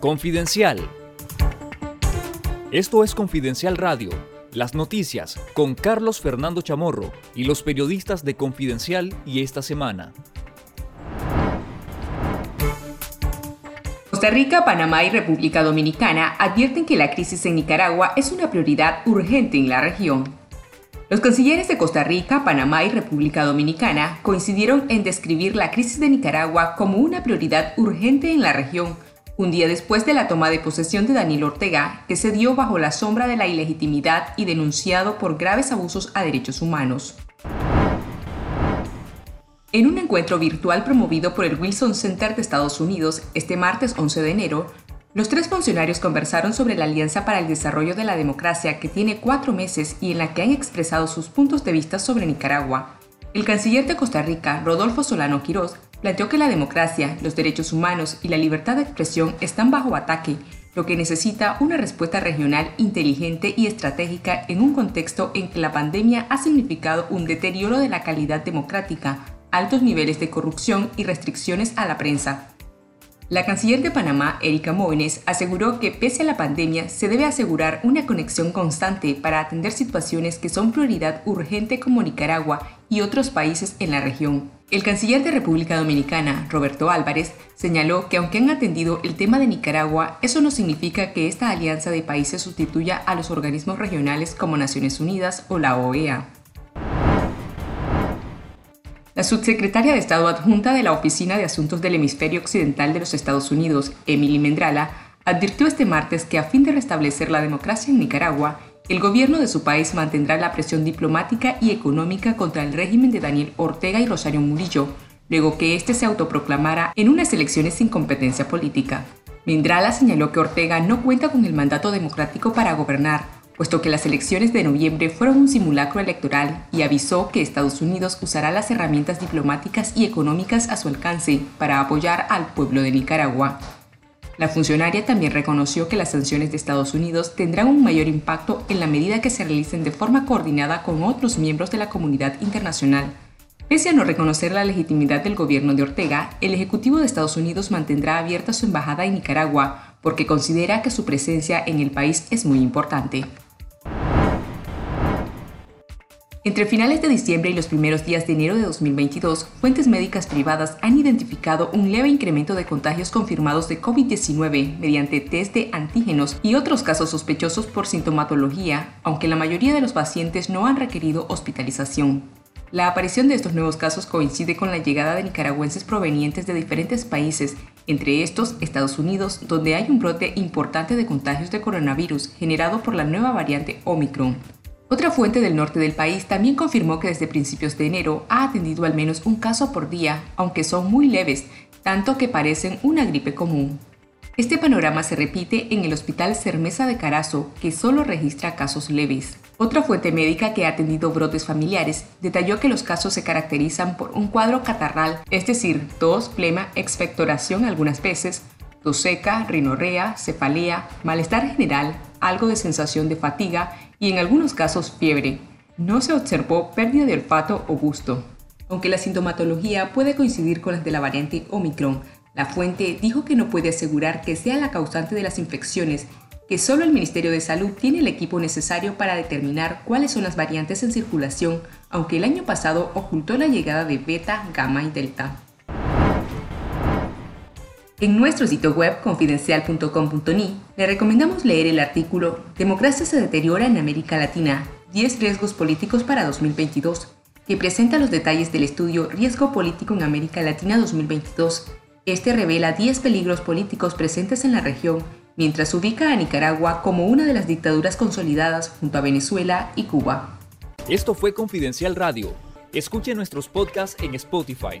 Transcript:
Confidencial. Esto es Confidencial Radio, las noticias con Carlos Fernando Chamorro y los periodistas de Confidencial y esta semana. Costa Rica, Panamá y República Dominicana advierten que la crisis en Nicaragua es una prioridad urgente en la región. Los cancilleres de Costa Rica, Panamá y República Dominicana coincidieron en describir la crisis de Nicaragua como una prioridad urgente en la región, un día después de la toma de posesión de Daniel Ortega, que se dio bajo la sombra de la ilegitimidad y denunciado por graves abusos a derechos humanos. En un encuentro virtual promovido por el Wilson Center de Estados Unidos este martes 11 de enero, los tres funcionarios conversaron sobre la Alianza para el Desarrollo de la Democracia que tiene cuatro meses y en la que han expresado sus puntos de vista sobre Nicaragua. El canciller de Costa Rica, Rodolfo Solano Quirós, planteó que la democracia, los derechos humanos y la libertad de expresión están bajo ataque, lo que necesita una respuesta regional inteligente y estratégica en un contexto en que la pandemia ha significado un deterioro de la calidad democrática, altos niveles de corrupción y restricciones a la prensa. La canciller de Panamá, Erika Moines, aseguró que pese a la pandemia se debe asegurar una conexión constante para atender situaciones que son prioridad urgente como Nicaragua y otros países en la región. El canciller de República Dominicana, Roberto Álvarez, señaló que aunque han atendido el tema de Nicaragua, eso no significa que esta alianza de países sustituya a los organismos regionales como Naciones Unidas o la OEA. La subsecretaria de Estado adjunta de la Oficina de Asuntos del Hemisferio Occidental de los Estados Unidos, Emily Mendrala, advirtió este martes que a fin de restablecer la democracia en Nicaragua, el gobierno de su país mantendrá la presión diplomática y económica contra el régimen de Daniel Ortega y Rosario Murillo, luego que éste se autoproclamara en unas elecciones sin competencia política. Mendrala señaló que Ortega no cuenta con el mandato democrático para gobernar, puesto que las elecciones de noviembre fueron un simulacro electoral y avisó que Estados Unidos usará las herramientas diplomáticas y económicas a su alcance para apoyar al pueblo de Nicaragua. La funcionaria también reconoció que las sanciones de Estados Unidos tendrán un mayor impacto en la medida que se realicen de forma coordinada con otros miembros de la comunidad internacional. Pese a no reconocer la legitimidad del gobierno de Ortega, el Ejecutivo de Estados Unidos mantendrá abierta su embajada en Nicaragua porque considera que su presencia en el país es muy importante. Entre finales de diciembre y los primeros días de enero de 2022, fuentes médicas privadas han identificado un leve incremento de contagios confirmados de COVID-19 mediante test de antígenos y otros casos sospechosos por sintomatología, aunque la mayoría de los pacientes no han requerido hospitalización. La aparición de estos nuevos casos coincide con la llegada de nicaragüenses provenientes de diferentes países, entre estos Estados Unidos, donde hay un brote importante de contagios de coronavirus generado por la nueva variante Omicron. Otra fuente del norte del país también confirmó que desde principios de enero ha atendido al menos un caso por día, aunque son muy leves, tanto que parecen una gripe común. Este panorama se repite en el Hospital Cermesa de Carazo, que solo registra casos leves. Otra fuente médica que ha atendido brotes familiares detalló que los casos se caracterizan por un cuadro catarral, es decir, tos, plema, expectoración algunas veces, tos seca, rinorrea, cefalea, malestar general, algo de sensación de fatiga y en algunos casos fiebre. No se observó pérdida de olfato o gusto. Aunque la sintomatología puede coincidir con las de la variante Omicron, la fuente dijo que no puede asegurar que sea la causante de las infecciones, que solo el Ministerio de Salud tiene el equipo necesario para determinar cuáles son las variantes en circulación, aunque el año pasado ocultó la llegada de beta, gamma y delta. En nuestro sitio web confidencial.com.ni le recomendamos leer el artículo Democracia se deteriora en América Latina, 10 riesgos políticos para 2022, que presenta los detalles del estudio Riesgo Político en América Latina 2022. Este revela 10 peligros políticos presentes en la región, mientras ubica a Nicaragua como una de las dictaduras consolidadas junto a Venezuela y Cuba. Esto fue Confidencial Radio. Escuche nuestros podcasts en Spotify